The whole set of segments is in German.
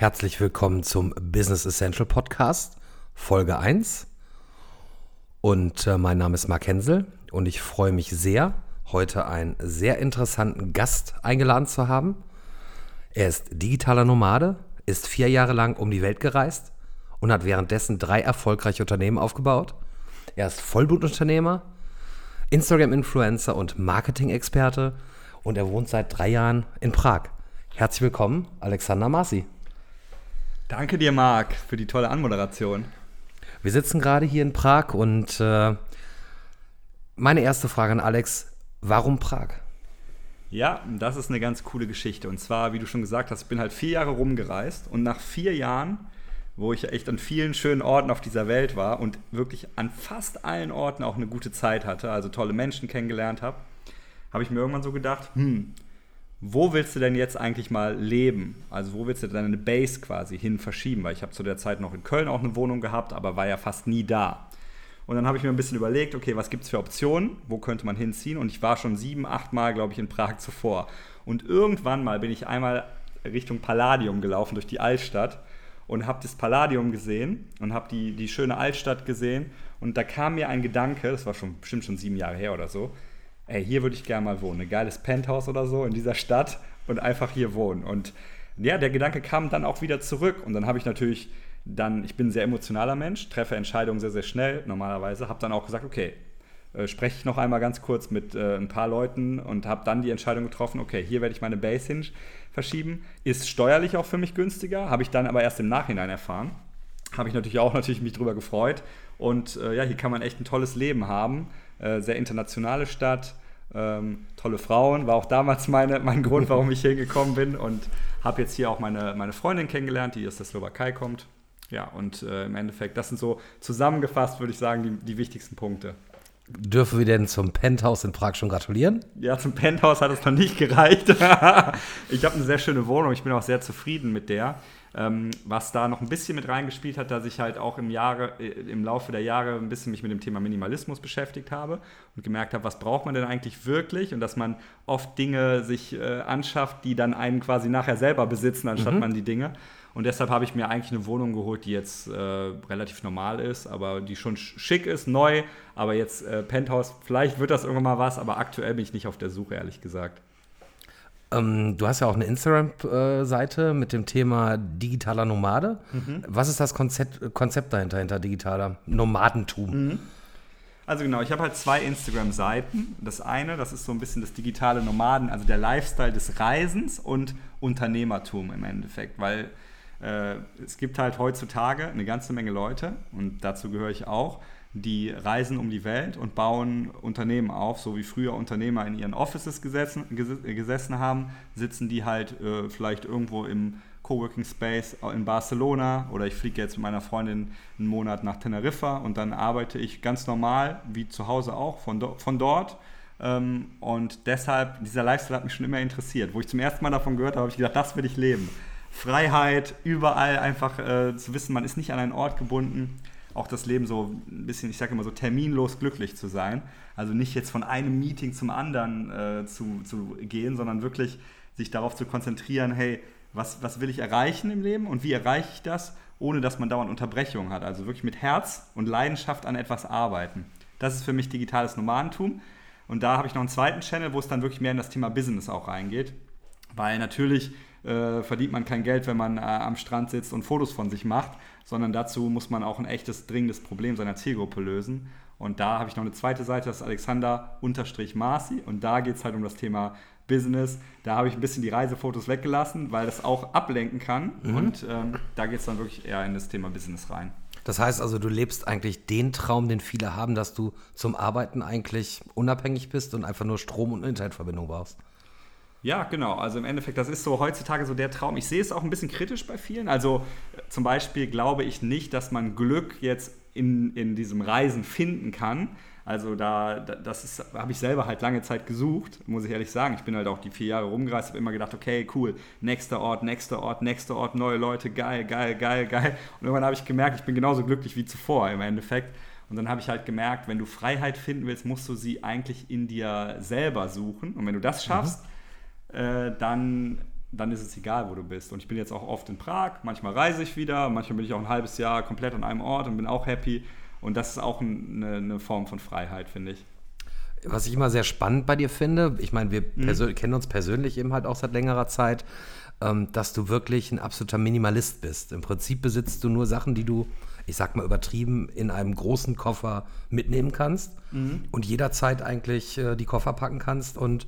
Herzlich willkommen zum Business Essential Podcast, Folge 1. Und äh, mein Name ist Mark Hensel und ich freue mich sehr, heute einen sehr interessanten Gast eingeladen zu haben. Er ist digitaler Nomade, ist vier Jahre lang um die Welt gereist und hat währenddessen drei erfolgreiche Unternehmen aufgebaut. Er ist Vollblutunternehmer, Instagram-Influencer und Marketing-Experte und er wohnt seit drei Jahren in Prag. Herzlich willkommen, Alexander Masi. Danke dir, Marc, für die tolle Anmoderation. Wir sitzen gerade hier in Prag und äh, meine erste Frage an Alex, warum Prag? Ja, das ist eine ganz coole Geschichte. Und zwar, wie du schon gesagt hast, ich bin halt vier Jahre rumgereist und nach vier Jahren, wo ich echt an vielen schönen Orten auf dieser Welt war und wirklich an fast allen Orten auch eine gute Zeit hatte, also tolle Menschen kennengelernt habe, habe ich mir irgendwann so gedacht, hm, wo willst du denn jetzt eigentlich mal leben? Also wo willst du deine Base quasi hin verschieben? Weil ich habe zu der Zeit noch in Köln auch eine Wohnung gehabt, aber war ja fast nie da. Und dann habe ich mir ein bisschen überlegt, okay, was gibt es für Optionen? Wo könnte man hinziehen? Und ich war schon sieben, acht Mal, glaube ich, in Prag zuvor. Und irgendwann mal bin ich einmal Richtung Palladium gelaufen, durch die Altstadt und habe das Palladium gesehen und habe die, die schöne Altstadt gesehen. Und da kam mir ein Gedanke, das war schon bestimmt schon sieben Jahre her oder so, ey, hier würde ich gerne mal wohnen. Ein geiles Penthouse oder so in dieser Stadt und einfach hier wohnen. Und ja, der Gedanke kam dann auch wieder zurück. Und dann habe ich natürlich dann, ich bin ein sehr emotionaler Mensch, treffe Entscheidungen sehr, sehr schnell normalerweise, habe dann auch gesagt, okay, äh, spreche ich noch einmal ganz kurz mit äh, ein paar Leuten und habe dann die Entscheidung getroffen, okay, hier werde ich meine Base hin verschieben. Ist steuerlich auch für mich günstiger, habe ich dann aber erst im Nachhinein erfahren. Habe ich natürlich auch natürlich mich drüber gefreut. Und äh, ja, hier kann man echt ein tolles Leben haben. Äh, sehr internationale Stadt, ähm, tolle Frauen. War auch damals meine, mein Grund, warum ich hier gekommen bin. Und habe jetzt hier auch meine, meine Freundin kennengelernt, die aus der Slowakei kommt. Ja, und äh, im Endeffekt, das sind so zusammengefasst, würde ich sagen, die, die wichtigsten Punkte. Dürfen wir denn zum Penthouse in Prag schon gratulieren? Ja, zum Penthouse hat es noch nicht gereicht. ich habe eine sehr schöne Wohnung, ich bin auch sehr zufrieden mit der. Ähm, was da noch ein bisschen mit reingespielt hat, dass ich halt auch im, Jahre, äh, im Laufe der Jahre ein bisschen mich mit dem Thema Minimalismus beschäftigt habe und gemerkt habe, was braucht man denn eigentlich wirklich und dass man oft Dinge sich äh, anschafft, die dann einen quasi nachher selber besitzen, anstatt mhm. man die Dinge. Und deshalb habe ich mir eigentlich eine Wohnung geholt, die jetzt äh, relativ normal ist, aber die schon schick ist, neu. Aber jetzt äh, Penthouse, vielleicht wird das irgendwann mal was, aber aktuell bin ich nicht auf der Suche, ehrlich gesagt. Ähm, du hast ja auch eine Instagram-Seite mit dem Thema digitaler Nomade. Mhm. Was ist das Konzept, Konzept dahinter, hinter digitaler Nomadentum? Mhm. Also genau, ich habe halt zwei Instagram-Seiten. Das eine, das ist so ein bisschen das digitale Nomaden, also der Lifestyle des Reisens und Unternehmertum im Endeffekt, weil äh, es gibt halt heutzutage eine ganze Menge Leute und dazu gehöre ich auch, die reisen um die Welt und bauen Unternehmen auf, so wie früher Unternehmer in ihren Offices gesessen, gesessen haben, sitzen die halt äh, vielleicht irgendwo im Coworking Space in Barcelona oder ich fliege jetzt mit meiner Freundin einen Monat nach Teneriffa und dann arbeite ich ganz normal, wie zu Hause auch, von, do von dort. Ähm, und deshalb, dieser Lifestyle hat mich schon immer interessiert. Wo ich zum ersten Mal davon gehört habe, habe ich gedacht, das will ich leben. Freiheit, überall einfach äh, zu wissen, man ist nicht an einen Ort gebunden auch das Leben so ein bisschen, ich sage immer so, terminlos glücklich zu sein. Also nicht jetzt von einem Meeting zum anderen äh, zu, zu gehen, sondern wirklich sich darauf zu konzentrieren, hey, was, was will ich erreichen im Leben und wie erreiche ich das, ohne dass man dauernd Unterbrechungen hat. Also wirklich mit Herz und Leidenschaft an etwas arbeiten. Das ist für mich digitales Nomadentum. Und da habe ich noch einen zweiten Channel, wo es dann wirklich mehr in das Thema Business auch reingeht. Weil natürlich äh, verdient man kein Geld, wenn man äh, am Strand sitzt und Fotos von sich macht, sondern dazu muss man auch ein echtes, dringendes Problem seiner Zielgruppe lösen. Und da habe ich noch eine zweite Seite, das ist Alexander-Marci und da geht es halt um das Thema Business. Da habe ich ein bisschen die Reisefotos weggelassen, weil das auch ablenken kann mhm. und ähm, da geht es dann wirklich eher in das Thema Business rein. Das heißt also, du lebst eigentlich den Traum, den viele haben, dass du zum Arbeiten eigentlich unabhängig bist und einfach nur Strom und Internetverbindung brauchst. Ja, genau. Also im Endeffekt, das ist so heutzutage so der Traum. Ich sehe es auch ein bisschen kritisch bei vielen. Also äh, zum Beispiel glaube ich nicht, dass man Glück jetzt in, in diesem Reisen finden kann. Also da, das habe ich selber halt lange Zeit gesucht, muss ich ehrlich sagen. Ich bin halt auch die vier Jahre rumgereist, habe immer gedacht, okay, cool, nächster Ort, nächster Ort, nächster Ort, neue Leute, geil, geil, geil, geil. Und irgendwann habe ich gemerkt, ich bin genauso glücklich wie zuvor im Endeffekt. Und dann habe ich halt gemerkt, wenn du Freiheit finden willst, musst du sie eigentlich in dir selber suchen. Und wenn du das schaffst, mhm äh, dann dann ist es egal, wo du bist. Und ich bin jetzt auch oft in Prag, manchmal reise ich wieder, manchmal bin ich auch ein halbes Jahr komplett an einem Ort und bin auch happy. Und das ist auch eine, eine Form von Freiheit, finde ich. Was ich immer sehr spannend bei dir finde, ich meine, wir mhm. kennen uns persönlich eben halt auch seit längerer Zeit, ähm, dass du wirklich ein absoluter Minimalist bist. Im Prinzip besitzt du nur Sachen, die du, ich sag mal übertrieben, in einem großen Koffer mitnehmen kannst mhm. und jederzeit eigentlich äh, die Koffer packen kannst und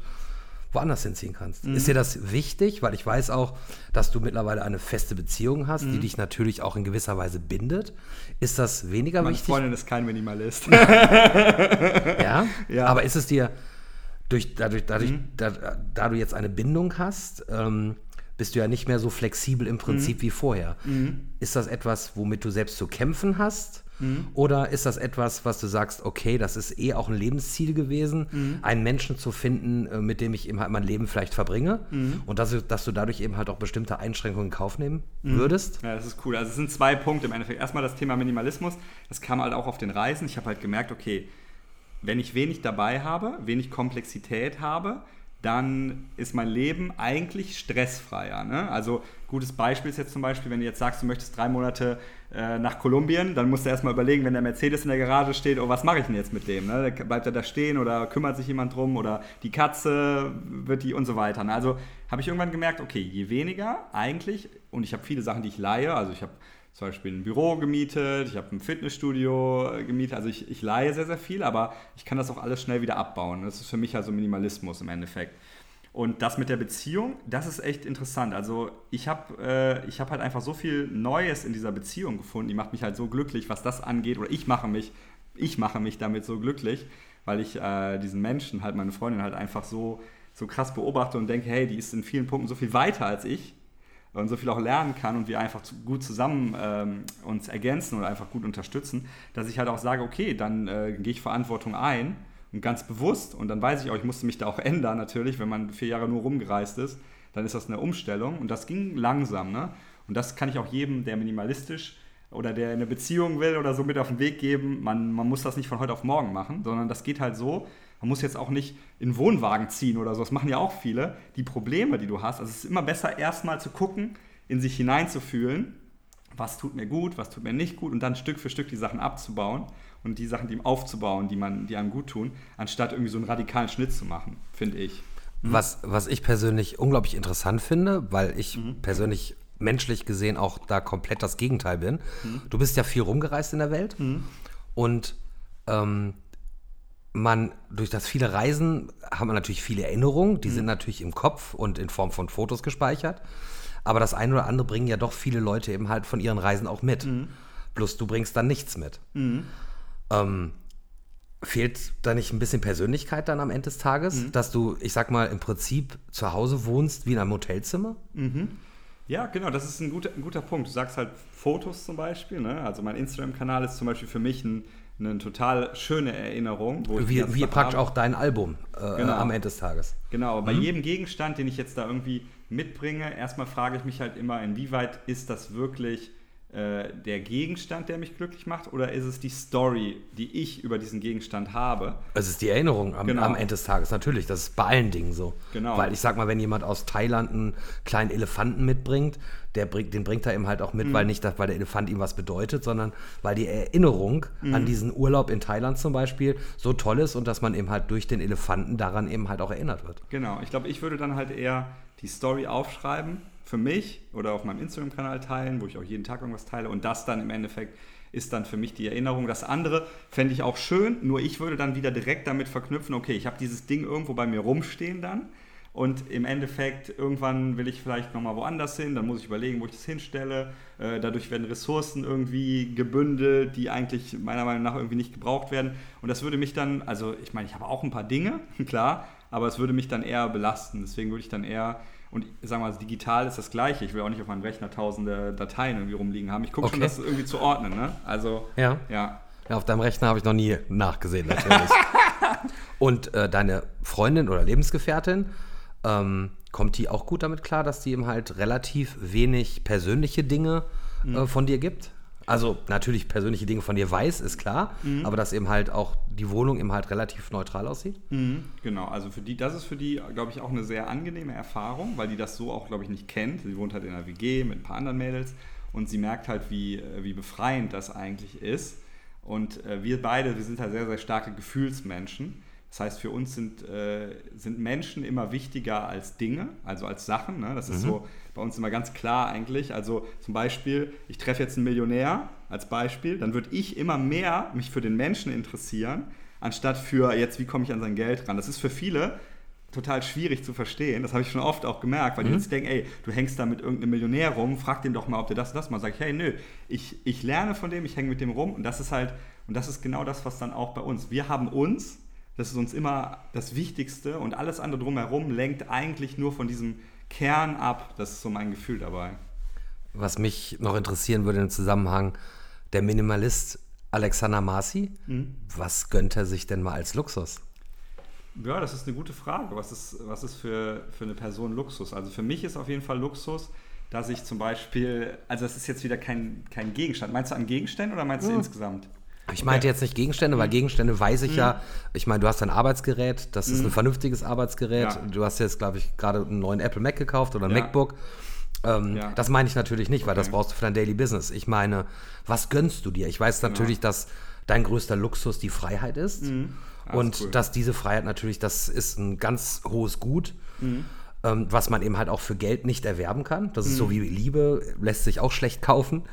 woanders hinziehen kannst. Mhm. Ist dir das wichtig? Weil ich weiß auch, dass du mittlerweile eine feste Beziehung hast, mhm. die dich natürlich auch in gewisser Weise bindet. Ist das weniger Meine wichtig? Meine Freundin ist kein Minimalist. ja? ja? Aber ist es dir durch, dadurch, dadurch mhm. da, da, du jetzt eine Bindung hast, ähm, bist du ja nicht mehr so flexibel im Prinzip mhm. wie vorher. Mhm. Ist das etwas, womit du selbst zu kämpfen hast? Mhm. Oder ist das etwas, was du sagst, okay, das ist eh auch ein Lebensziel gewesen, mhm. einen Menschen zu finden, äh, mit dem ich eben halt mein Leben vielleicht verbringe mhm. und dass, dass, du dadurch eben halt auch bestimmte Einschränkungen in Kauf nehmen mhm. würdest? Ja, das ist cool. Also es sind zwei Punkte im Endeffekt. Erstmal das Thema Minimalismus, das kam halt auch auf den Reisen. Ich habe halt gemerkt, okay, wenn ich wenig dabei habe, wenig Komplexität habe, dann ist mein Leben eigentlich stressfreier. Ne? Also gutes Beispiel ist jetzt zum Beispiel, wenn du jetzt sagst, du möchtest drei Monate äh, nach Kolumbien, dann musst du erstmal überlegen, wenn der Mercedes in der Garage steht, oh, was mache ich denn jetzt mit dem? Ne? Bleibt er da stehen oder kümmert sich jemand drum oder die Katze wird die und so weiter. Ne? Also habe ich irgendwann gemerkt, okay, je weniger eigentlich, und ich habe viele Sachen, die ich leihe, also ich habe zum Beispiel ein Büro gemietet, ich habe ein Fitnessstudio äh, gemietet. Also ich, ich leihe sehr, sehr viel, aber ich kann das auch alles schnell wieder abbauen. Das ist für mich also Minimalismus im Endeffekt. Und das mit der Beziehung, das ist echt interessant. Also ich habe äh, hab halt einfach so viel Neues in dieser Beziehung gefunden. Die macht mich halt so glücklich, was das angeht. Oder ich mache mich, ich mache mich damit so glücklich, weil ich äh, diesen Menschen, halt meine Freundin halt einfach so, so krass beobachte und denke, hey, die ist in vielen Punkten so viel weiter als ich und so viel auch lernen kann und wir einfach gut zusammen ähm, uns ergänzen oder einfach gut unterstützen, dass ich halt auch sage, okay, dann äh, gehe ich Verantwortung ein und ganz bewusst und dann weiß ich auch, ich musste mich da auch ändern natürlich, wenn man vier Jahre nur rumgereist ist, dann ist das eine Umstellung und das ging langsam, ne? Und das kann ich auch jedem, der minimalistisch oder der eine Beziehung will oder so mit auf den Weg geben. Man, man muss das nicht von heute auf morgen machen, sondern das geht halt so, man muss jetzt auch nicht in Wohnwagen ziehen oder so. Das machen ja auch viele. Die Probleme, die du hast, also es ist immer besser, erstmal zu gucken, in sich hineinzufühlen, was tut mir gut, was tut mir nicht gut und dann Stück für Stück die Sachen abzubauen und die Sachen, die aufzubauen, die, man, die einem gut tun, anstatt irgendwie so einen radikalen Schnitt zu machen, finde ich. Mhm. Was, was ich persönlich unglaublich interessant finde, weil ich mhm. persönlich menschlich gesehen auch da komplett das Gegenteil bin. Mhm. Du bist ja viel rumgereist in der Welt mhm. und ähm, man durch das viele Reisen hat man natürlich viele Erinnerungen, die mhm. sind natürlich im Kopf und in Form von Fotos gespeichert. Aber das eine oder andere bringen ja doch viele Leute eben halt von ihren Reisen auch mit. Mhm. Bloß du bringst dann nichts mit. Mhm. Ähm, fehlt da nicht ein bisschen Persönlichkeit dann am Ende des Tages, mhm. dass du, ich sag mal, im Prinzip zu Hause wohnst wie in einem Hotelzimmer? Mhm. Ja, genau, das ist ein guter, ein guter Punkt. Du sagst halt Fotos zum Beispiel. Ne? Also mein Instagram-Kanal ist zum Beispiel für mich ein eine total schöne Erinnerung. wie wie praktisch auch dein Album äh, genau. am Ende des Tages. Genau, bei mhm. jedem Gegenstand, den ich jetzt da irgendwie mitbringe, erstmal frage ich mich halt immer, inwieweit ist das wirklich äh, der Gegenstand, der mich glücklich macht, oder ist es die Story, die ich über diesen Gegenstand habe? Es ist die Erinnerung am, genau. am, Ende des Tages, natürlich. Das ist bei allen Dingen so. Genau. Weil ich sag mal, wenn jemand aus Thailand einen kleinen Elefanten mitbringt, der bringt, den bringt er eben halt auch mit, mhm. weil nicht, weil der Elefant ihm was bedeutet, sondern weil die Erinnerung mhm. an diesen Urlaub in Thailand zum Beispiel so toll ist und dass man eben halt durch den Elefanten daran eben halt auch erinnert wird. Genau, ich glaube, ich würde dann halt eher die Story aufschreiben für mich oder auf meinem Instagram-Kanal teilen, wo ich auch jeden Tag irgendwas teile und das dann im Endeffekt ist dann für mich die Erinnerung. Das andere fände ich auch schön, nur ich würde dann wieder direkt damit verknüpfen, okay, ich habe dieses Ding irgendwo bei mir rumstehen dann und im Endeffekt irgendwann will ich vielleicht nochmal woanders hin, dann muss ich überlegen, wo ich das hinstelle. Äh, dadurch werden Ressourcen irgendwie gebündelt, die eigentlich meiner Meinung nach irgendwie nicht gebraucht werden. Und das würde mich dann, also ich meine, ich habe auch ein paar Dinge, klar, aber es würde mich dann eher belasten. Deswegen würde ich dann eher und sagen wir mal, digital ist das gleiche. Ich will auch nicht auf meinem Rechner tausende Dateien irgendwie rumliegen haben. Ich gucke okay. schon, das irgendwie zu ordnen. Ne? Also, ja. ja. Ja, auf deinem Rechner habe ich noch nie nachgesehen, natürlich. und äh, deine Freundin oder Lebensgefährtin, ähm, kommt die auch gut damit klar, dass die ihm halt relativ wenig persönliche Dinge äh, mhm. von dir gibt? Also natürlich persönliche Dinge von dir weiß, ist klar, mhm. aber dass eben halt auch die Wohnung eben halt relativ neutral aussieht. Mhm. Genau, also für die, das ist für die, glaube ich, auch eine sehr angenehme Erfahrung, weil die das so auch, glaube ich, nicht kennt. Sie wohnt halt in einer WG mit ein paar anderen Mädels und sie merkt halt, wie, äh, wie befreiend das eigentlich ist. Und äh, wir beide, wir sind halt sehr, sehr starke Gefühlsmenschen. Das heißt, für uns sind, äh, sind Menschen immer wichtiger als Dinge, also als Sachen. Ne? Das ist mhm. so bei uns immer ganz klar eigentlich. Also zum Beispiel, ich treffe jetzt einen Millionär als Beispiel, dann würde ich immer mehr mich für den Menschen interessieren, anstatt für jetzt, wie komme ich an sein Geld ran. Das ist für viele total schwierig zu verstehen. Das habe ich schon oft auch gemerkt, weil mhm. die jetzt denken, ey, du hängst da mit irgendeinem Millionär rum, frag den doch mal, ob der das und das mal sagt. Hey, nö, ich, ich lerne von dem, ich hänge mit dem rum und das ist halt, und das ist genau das, was dann auch bei uns. Wir haben uns das ist uns immer das Wichtigste und alles andere drumherum lenkt eigentlich nur von diesem Kern ab. Das ist so mein Gefühl dabei. Was mich noch interessieren würde im Zusammenhang, der Minimalist Alexander Marci, mhm. was gönnt er sich denn mal als Luxus? Ja, das ist eine gute Frage. Was ist, was ist für, für eine Person Luxus? Also für mich ist auf jeden Fall Luxus, dass ich zum Beispiel, also das ist jetzt wieder kein, kein Gegenstand. Meinst du an Gegenständen oder meinst du mhm. insgesamt? Ich meinte jetzt nicht Gegenstände, weil mhm. Gegenstände weiß ich mhm. ja. Ich meine, du hast ein Arbeitsgerät, das ist mhm. ein vernünftiges Arbeitsgerät. Ja. Du hast jetzt, glaube ich, gerade einen neuen Apple Mac gekauft oder ein ja. MacBook. Ähm, ja. Das meine ich natürlich nicht, weil okay. das brauchst du für dein Daily Business. Ich meine, was gönnst du dir? Ich weiß natürlich, dass dein größter Luxus die Freiheit ist. Mhm. Und cool. dass diese Freiheit natürlich, das ist ein ganz hohes Gut. Mhm. Ähm, was man eben halt auch für Geld nicht erwerben kann. Das ist so wie Liebe, lässt sich auch schlecht kaufen.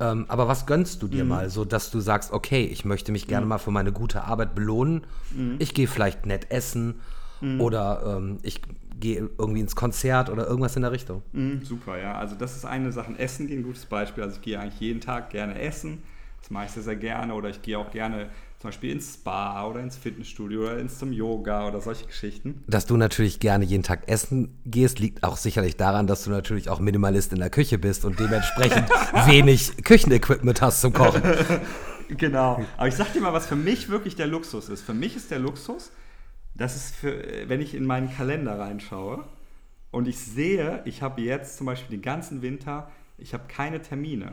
Ähm, aber was gönnst du dir mhm. mal, so dass du sagst, okay, ich möchte mich gerne mhm. mal für meine gute Arbeit belohnen. Mhm. Ich gehe vielleicht nett essen mhm. oder ähm, ich gehe irgendwie ins Konzert oder irgendwas in der Richtung. Mhm, super, ja. Also das ist eine Sache. Essen geht ein gutes Beispiel. Also ich gehe eigentlich jeden Tag gerne essen. Das mache ich sehr, sehr gerne. Oder ich gehe auch gerne zum Beispiel ins Spa oder ins Fitnessstudio oder ins zum Yoga oder solche Geschichten. Dass du natürlich gerne jeden Tag essen gehst, liegt auch sicherlich daran, dass du natürlich auch Minimalist in der Küche bist und dementsprechend wenig Küchenequipment hast zum Kochen. genau. Aber ich sag dir mal, was für mich wirklich der Luxus ist. Für mich ist der Luxus, das ist für, wenn ich in meinen Kalender reinschaue und ich sehe, ich habe jetzt zum Beispiel den ganzen Winter, ich habe keine Termine.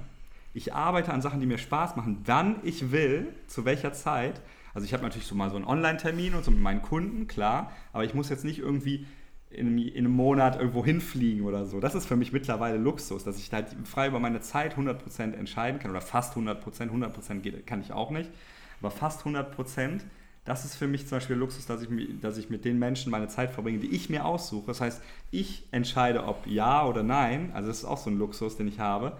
Ich arbeite an Sachen, die mir Spaß machen, wann ich will, zu welcher Zeit. Also ich habe natürlich so mal so einen Online-Termin und so mit meinen Kunden, klar, aber ich muss jetzt nicht irgendwie in, in, einem Monat irgendwo hinfliegen oder so. Das ist für mich mittlerweile Luxus, dass ich halt frei über meine Zeit 100% entscheiden kann oder fast 100%, 100% geht, kann ich auch nicht, aber fast 100%. Das ist für mich zum Beispiel Luxus, dass ich, dass ich mit den Menschen meine Zeit verbringe, die ich mir aussuche. Das heißt, ich entscheide, ob ja oder nein. Also das ist auch so ein Luxus, den ich habe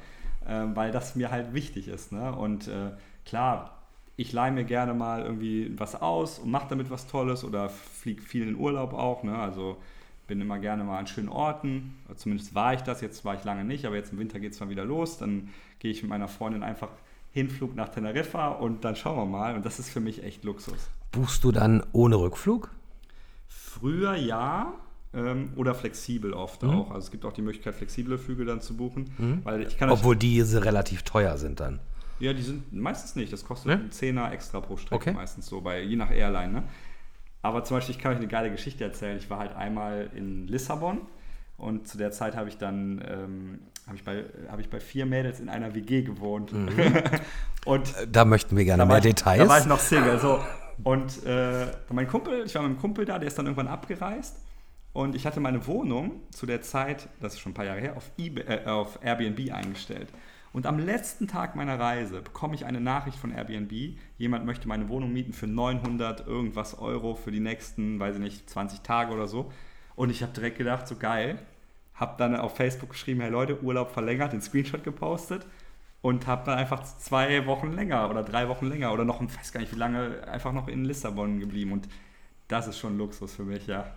äh, weil das mir halt wichtig ist. Ne? Und äh, klar, ich leihe mir gerne mal irgendwie was aus und mache damit was Tolles oder fliege viel in Urlaub auch. Ne? Also bin immer gerne mal an schönen Orten. Zumindest war ich das, jetzt war ich lange nicht, aber jetzt im Winter geht es mal wieder los. Dann gehe ich mit meiner Freundin einfach Hinflug nach Teneriffa und dann schauen wir mal. Und das ist für mich echt Luxus. Buchst du dann ohne Rückflug? Früher ja, ähm, oder flexibel oft mhm. auch. Also es gibt auch die Möglichkeit, flexible Flüge dann zu buchen. Mhm. Weil ich kann Obwohl diese relativ teuer sind dann. Ja, die sind meistens nicht. Das kostet ne? einen Zehner extra pro Strecke okay. meistens so, bei, je nach Airline. Ne? Aber zum Beispiel, ich kann euch eine geile Geschichte erzählen. Ich war halt einmal in Lissabon und zu der Zeit habe ich dann ähm, habe ich, bei, hab ich bei vier Mädels in einer WG gewohnt. Mhm. und da möchten wir gerne mehr ich, Details. Da war ich noch Single. So. Und äh, mein Kumpel, ich war mit einem Kumpel da, der ist dann irgendwann abgereist. Und ich hatte meine Wohnung zu der Zeit, das ist schon ein paar Jahre her, auf, eBay, äh, auf Airbnb eingestellt. Und am letzten Tag meiner Reise bekomme ich eine Nachricht von Airbnb, jemand möchte meine Wohnung mieten für 900 irgendwas Euro für die nächsten, weiß ich nicht, 20 Tage oder so. Und ich habe direkt gedacht, so geil. Habe dann auf Facebook geschrieben, hey Leute, Urlaub verlängert, den Screenshot gepostet und habe dann einfach zwei Wochen länger oder drei Wochen länger oder noch, ich weiß gar nicht wie lange, einfach noch in Lissabon geblieben. Und das ist schon Luxus für mich, ja.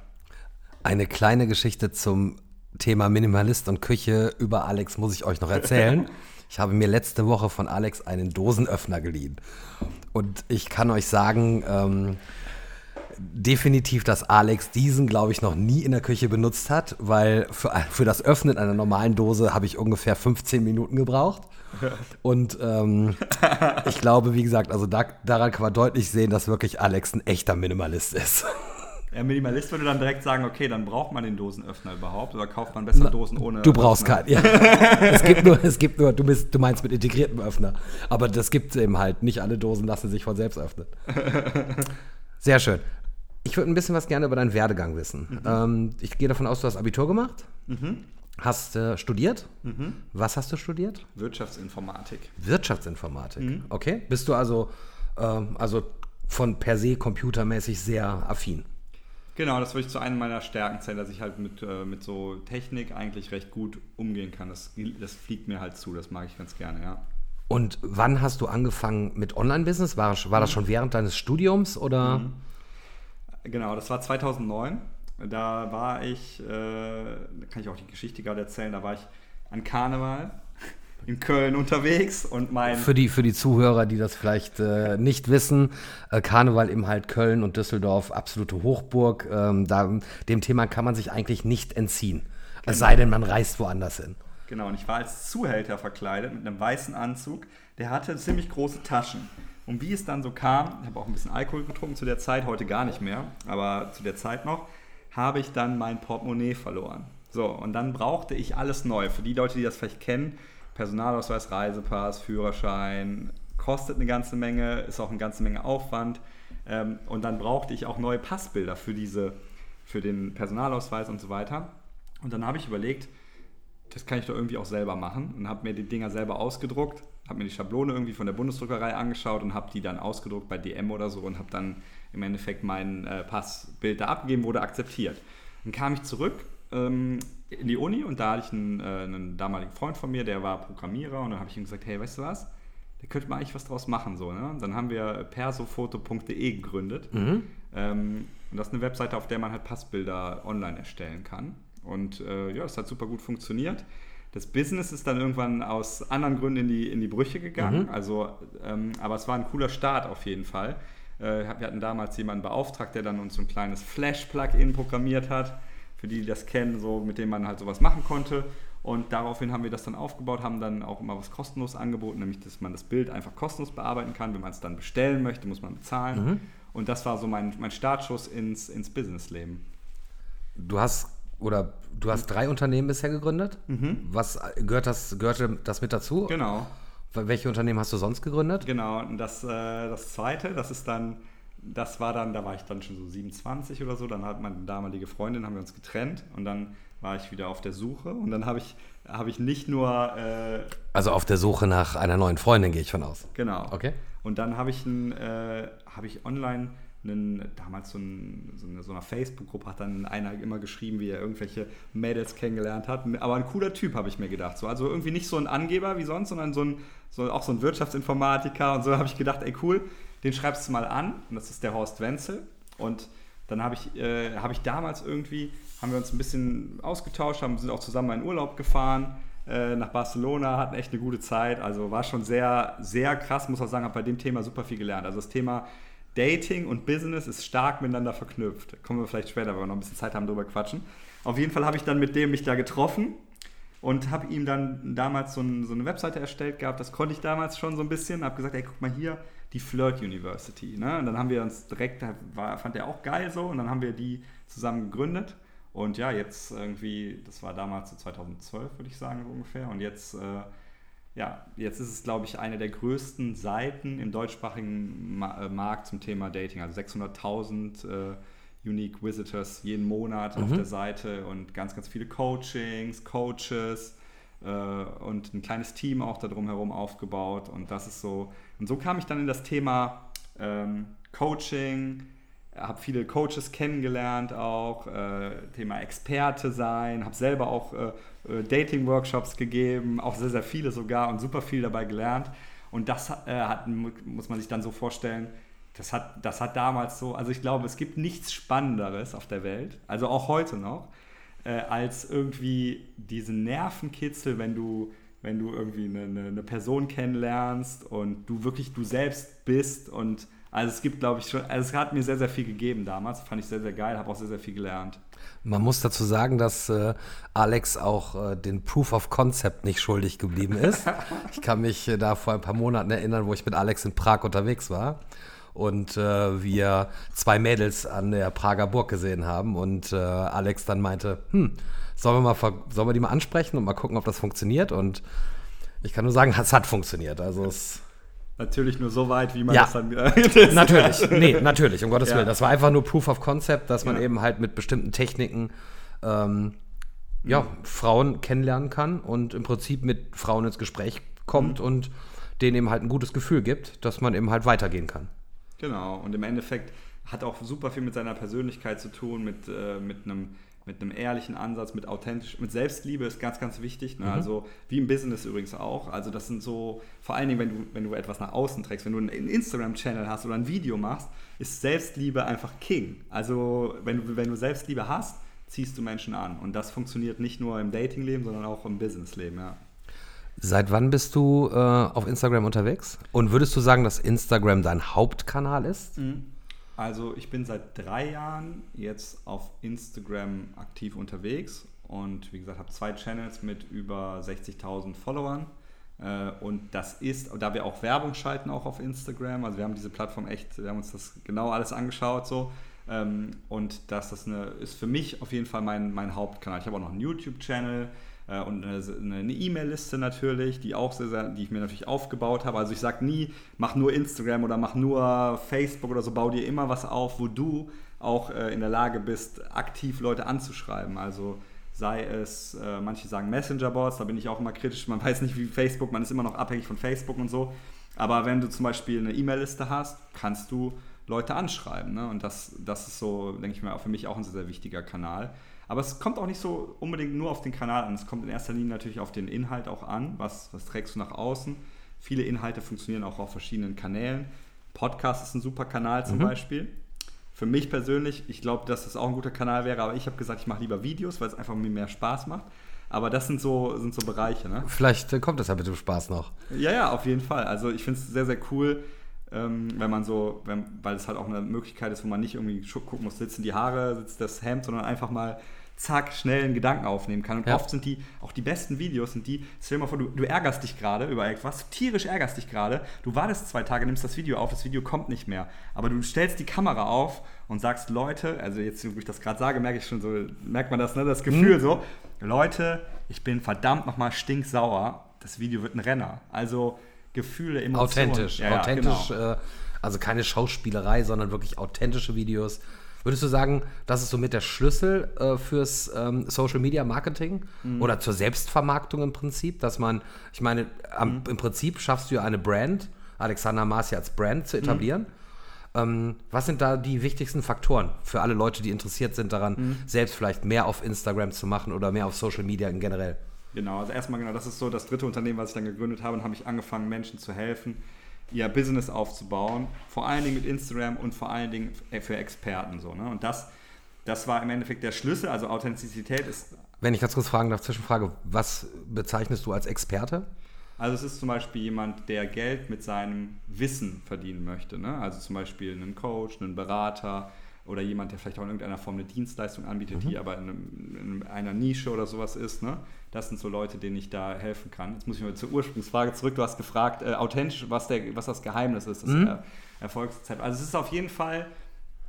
Eine kleine Geschichte zum Thema Minimalist und Küche über Alex muss ich euch noch erzählen. Ich habe mir letzte Woche von Alex einen Dosenöffner geliehen. Und ich kann euch sagen, ähm, definitiv, dass Alex diesen, glaube ich, noch nie in der Küche benutzt hat, weil für, für das Öffnen einer normalen Dose habe ich ungefähr 15 Minuten gebraucht. Und ähm, ich glaube, wie gesagt, also da, daran kann man deutlich sehen, dass wirklich Alex ein echter Minimalist ist. Ja, Minimalist würde dann direkt sagen, okay, dann braucht man den Dosenöffner überhaupt oder kauft man besser Dosen ohne Du brauchst Öffner? keinen. Ja. es gibt nur, es gibt nur, du, bist, du meinst mit integriertem Öffner. Aber das gibt es eben halt. Nicht alle Dosen lassen sich von selbst öffnen. Sehr schön. Ich würde ein bisschen was gerne über deinen Werdegang wissen. Ähm, ich gehe davon aus, du hast Abitur gemacht, hast äh, studiert. Was hast du studiert? Wirtschaftsinformatik. Wirtschaftsinformatik. Okay. Bist du also, ähm, also von per se computermäßig sehr affin? Genau, das würde ich zu einem meiner Stärken zählen, dass ich halt mit, äh, mit so Technik eigentlich recht gut umgehen kann. Das, das fliegt mir halt zu, das mag ich ganz gerne, ja. Und wann hast du angefangen mit Online-Business? War, war das schon während deines Studiums oder? Genau, das war 2009. Da war ich, äh, da kann ich auch die Geschichte gerade erzählen, da war ich an Karneval in Köln unterwegs und mein... Für die, für die Zuhörer, die das vielleicht äh, nicht wissen, äh, Karneval eben halt Köln und Düsseldorf, absolute Hochburg. Ähm, da, dem Thema kann man sich eigentlich nicht entziehen. Es sei denn, man reist woanders hin. Genau, und ich war als Zuhälter verkleidet mit einem weißen Anzug. Der hatte ziemlich große Taschen. Und wie es dann so kam, ich habe auch ein bisschen Alkohol getrunken zu der Zeit, heute gar nicht mehr, aber zu der Zeit noch, habe ich dann mein Portemonnaie verloren. So, und dann brauchte ich alles neu. Für die Leute, die das vielleicht kennen, Personalausweis, Reisepass, Führerschein, kostet eine ganze Menge, ist auch eine ganze Menge Aufwand. Ähm, und dann brauchte ich auch neue Passbilder für diese, für den Personalausweis und so weiter. Und dann habe ich überlegt, das kann ich doch irgendwie auch selber machen und habe mir die Dinger selber ausgedruckt, habe mir die Schablone irgendwie von der Bundesdruckerei angeschaut und habe die dann ausgedruckt bei DM oder so und habe dann im Endeffekt mein äh, Passbild da abgegeben, wurde akzeptiert. Dann kam ich zurück ähm, in die Uni und da hatte ich einen, äh, einen damaligen Freund von mir, der war Programmierer und dann habe ich ihm gesagt, hey, weißt du was? Da könnte man eigentlich was draus machen. So, ne? Dann haben wir persofoto.de gegründet. Ähm, und das ist eine Webseite, auf der man halt Passbilder online erstellen kann. Und äh, ja, das hat super gut funktioniert. Das Business ist dann irgendwann aus anderen Gründen in die, in die Brüche gegangen. Also, ähm, aber es war ein cooler Start auf jeden Fall. Äh, wir hatten damals jemanden beauftragt, der dann uns so ein kleines Flash-Plugin programmiert hat. Für die, die das kennen, so, mit dem man halt sowas machen konnte. Und daraufhin haben wir das dann aufgebaut, haben dann auch immer was kostenlos angeboten, nämlich dass man das Bild einfach kostenlos bearbeiten kann. Wenn man es dann bestellen möchte, muss man bezahlen. Und das war so mein, mein Startschuss ins, ins Businessleben. Du hast oder du hast drei Unternehmen bisher gegründet. Was gehört das, gehörte das mit dazu? Genau. Welche Unternehmen hast du sonst gegründet? Genau, und das, äh, das zweite, das ist dann, das war dann, da war ich dann schon so 27 oder so, dann hat meine damalige Freundin, haben wir uns getrennt und dann war ich wieder auf der Suche und dann habe ich, habe ich nicht nur, äh, Also auf der Suche nach einer neuen Freundin, gehe ich von aus. genau, Okay. und dann habe ich, ein, äh, habe ich online einen, damals so, ein, so eine, so einer Facebook-Gruppe hat dann einer immer geschrieben, wie er irgendwelche Mädels kennengelernt hat. Aber ein cooler Typ, habe ich mir gedacht. So, also irgendwie nicht so ein Angeber wie sonst, sondern so ein, so, auch so ein Wirtschaftsinformatiker. Und so habe ich gedacht, ey cool, den schreibst du mal an. Und das ist der Horst Wenzel. Und dann habe ich, äh, habe ich damals irgendwie, haben wir uns ein bisschen ausgetauscht, haben, sind auch zusammen in Urlaub gefahren äh, nach Barcelona, hatten echt eine gute Zeit. Also war schon sehr, sehr krass, muss auch sagen, habe bei dem Thema super viel gelernt. Also das Thema Dating und Business ist stark miteinander verknüpft. Kommen wir vielleicht später, wenn wir noch ein bisschen Zeit haben, drüber quatschen. Auf jeden Fall habe ich dann mit dem mich da getroffen und habe ihm dann damals so, ein, so, eine Webseite erstellt gehabt. Das konnte ich damals schon so ein bisschen. Habe gesagt, ey, guck mal hier, die Flirt University. Ne? Und dann haben wir uns direkt, war, fand er auch geil so, und dann haben wir die zusammen gegründet. Und ja, jetzt irgendwie, das war damals so 2012, würde ich sagen, so ungefähr. Und jetzt, äh, ja, jetzt ist es, glaube ich, eine der größten Seiten im deutschsprachigen Ma äh, Markt zum Thema Dating. Also 600.000 äh, Unique Visitors jeden Monat auf der Seite und ganz, ganz viele Coachings, Coaches und ein kleines Team auch darum herum aufgebaut. Und das ist so, und so kam ich dann in das Thema ähm, Coaching, habe viele Coaches kennengelernt auch, äh, Thema Experte sein, habe selber auch äh, äh, Dating-Workshops gegeben, auch sehr, sehr viele sogar und super viel dabei gelernt. Und das äh, hat, muss man sich dann so vorstellen, das hat, das hat damals so, also ich glaube, es gibt nichts Spannenderes auf der Welt, also auch heute noch, äh, als irgendwie diesen Nervenkitzel, wenn du, wenn du irgendwie eine, eine, eine Person kennenlernst und du wirklich du selbst bist und also es gibt, glaube ich, schon, also es hat mir sehr, sehr viel gegeben damals, fand ich sehr, sehr geil, habe auch sehr, sehr viel gelernt. Man muss dazu sagen, dass äh, Alex auch äh, den Proof of Concept nicht schuldig geblieben ist. ich kann mich äh, da vor ein paar Monaten erinnern, wo ich mit Alex in Prag unterwegs war. Und äh, wir zwei Mädels an der Prager Burg gesehen haben und äh, Alex dann meinte, hm, sollen wir, mal, sollen wir die mal ansprechen und mal gucken, ob das funktioniert und ich kann nur sagen, es hat funktioniert. Also es Natürlich nur so weit, wie man ja, das dann. Äh, natürlich, nee, natürlich, um Gottes ja. Willen. Das war einfach nur Proof of Concept, dass man ja. eben halt mit bestimmten Techniken ähm, ja, mhm. Frauen kennenlernen kann und im Prinzip mit Frauen ins Gespräch kommt mhm. und denen eben halt ein gutes Gefühl gibt, dass man eben halt weitergehen kann. Genau, und im Endeffekt hat auch super viel mit seiner Persönlichkeit zu tun, mit, äh, mit einem mit einem ehrlichen Ansatz, mit authentisch, mit Selbstliebe ist ganz, ganz wichtig. Ne? Mhm. Also wie im Business übrigens auch. Also das sind so, vor allen Dingen, wenn du, wenn du etwas nach außen trägst, wenn du einen Instagram-Channel hast oder ein Video machst, ist Selbstliebe einfach King. Also wenn du, wenn du Selbstliebe hast, ziehst du Menschen an. Und das funktioniert nicht nur im Datingleben, sondern auch im Businessleben, ja. Seit wann bist du äh, auf Instagram unterwegs? Und würdest du sagen, dass Instagram dein Hauptkanal ist? Mhm. Also ich bin seit drei Jahren jetzt auf Instagram aktiv unterwegs und wie gesagt habe zwei Channels mit über 60.000 Followern. Äh, und das ist, da wir auch Werbung schalten, auch auf Instagram, also wir haben diese Plattform echt, wir haben uns das genau alles angeschaut so. Ähm, und das eine, ist für mich auf jeden Fall mein, mein Hauptkanal. Ich habe auch noch einen YouTube-Channel, äh, und eine E-Mail-Liste natürlich, die auch sehr, sehr, die ich mir natürlich aufgebaut habe. Also ich sage nie, mach nur Instagram oder mach nur Facebook oder so, bau dir immer was auf, wo du auch äh, in der Lage bist, aktiv Leute anzuschreiben. Also sei es, äh, manche sagen Messenger-Boards, da bin ich auch immer kritisch, man weiß nicht wie Facebook, man ist immer noch abhängig von Facebook und so. Aber wenn du zum Beispiel eine E-Mail-Liste hast, kannst du Leute anschreiben. Ne? Und das, das ist so, denke ich mal, für mich auch ein sehr, sehr wichtiger Kanal. Aber es kommt auch nicht so unbedingt nur auf den Kanal an. Es kommt in erster Linie natürlich auf den Inhalt auch an. Was, was trägst du nach außen? Viele Inhalte funktionieren auch auf verschiedenen Kanälen. Podcast ist ein super Kanal zum mhm. Beispiel. Für mich persönlich, ich glaube, dass das auch ein guter Kanal wäre, aber ich habe gesagt, ich mache lieber Videos, weil es einfach mir mehr Spaß macht. Aber das sind so, sind so Bereiche. Ne? Vielleicht äh, kommt das ja mit dem Spaß noch. Ja, ja, auf jeden Fall. Also ich finde es sehr, sehr cool, ähm, wenn man so, wenn, weil es halt auch eine Möglichkeit ist, wo man nicht irgendwie gucken muss, sitzen die Haare, sitzt das Hemd, sondern einfach mal zack, schnell einen Gedanken aufnehmen kann. Und ja. oft sind die, auch die besten Videos sind die, stell dir mal vor, du, du ärgerst dich gerade über etwas, tierisch ärgerst dich gerade, du wartest zwei Tage, nimmst das Video auf, das Video kommt nicht mehr. Aber du stellst die Kamera auf und sagst, Leute, also jetzt, wo ich das gerade sage, merke ich schon so, merkt man das, ne, das Gefühl mhm. so, Leute, ich bin verdammt nochmal stinksauer, das Video wird ein Renner. Also Gefühle, Emotionen. Authentisch, ja, authentisch, genau. äh, also keine Schauspielerei, sondern wirklich authentische Videos Würdest du sagen, das ist somit der Schlüssel äh, fürs ähm, Social Media Marketing mhm. oder zur Selbstvermarktung im Prinzip, dass man, ich meine, am, mhm. im Prinzip schaffst du ja eine Brand, Alexander Marcia als Brand zu etablieren. Mhm. Ähm, was sind da die wichtigsten Faktoren für alle Leute, die interessiert sind daran, mhm. selbst vielleicht mehr auf Instagram zu machen oder mehr auf Social Media in generell? Genau, also erstmal genau, das ist so das dritte Unternehmen, was ich dann gegründet habe und habe ich angefangen, Menschen zu helfen, ihr Business aufzubauen, vor allen Dingen mit Instagram und vor allen Dingen für Experten. So, ne? Und das, das war im Endeffekt der Schlüssel, also Authentizität ist. Wenn ich ganz kurz fragen darf, Zwischenfrage, was bezeichnest du als Experte? Also es ist zum Beispiel jemand, der Geld mit seinem Wissen verdienen möchte. Ne? Also zum Beispiel einen Coach, einen Berater, oder jemand, der vielleicht auch in irgendeiner Form eine Dienstleistung anbietet, mhm. die aber in, einem, in, einer Nische oder sowas ist. Ne? Das sind so Leute, denen ich da helfen kann. Jetzt muss ich mal zur Ursprungsfrage zurück. Du hast gefragt, äh, authentisch, was, der, was das Geheimnis ist, das mhm. Erfolgsrezept. Also es ist auf jeden Fall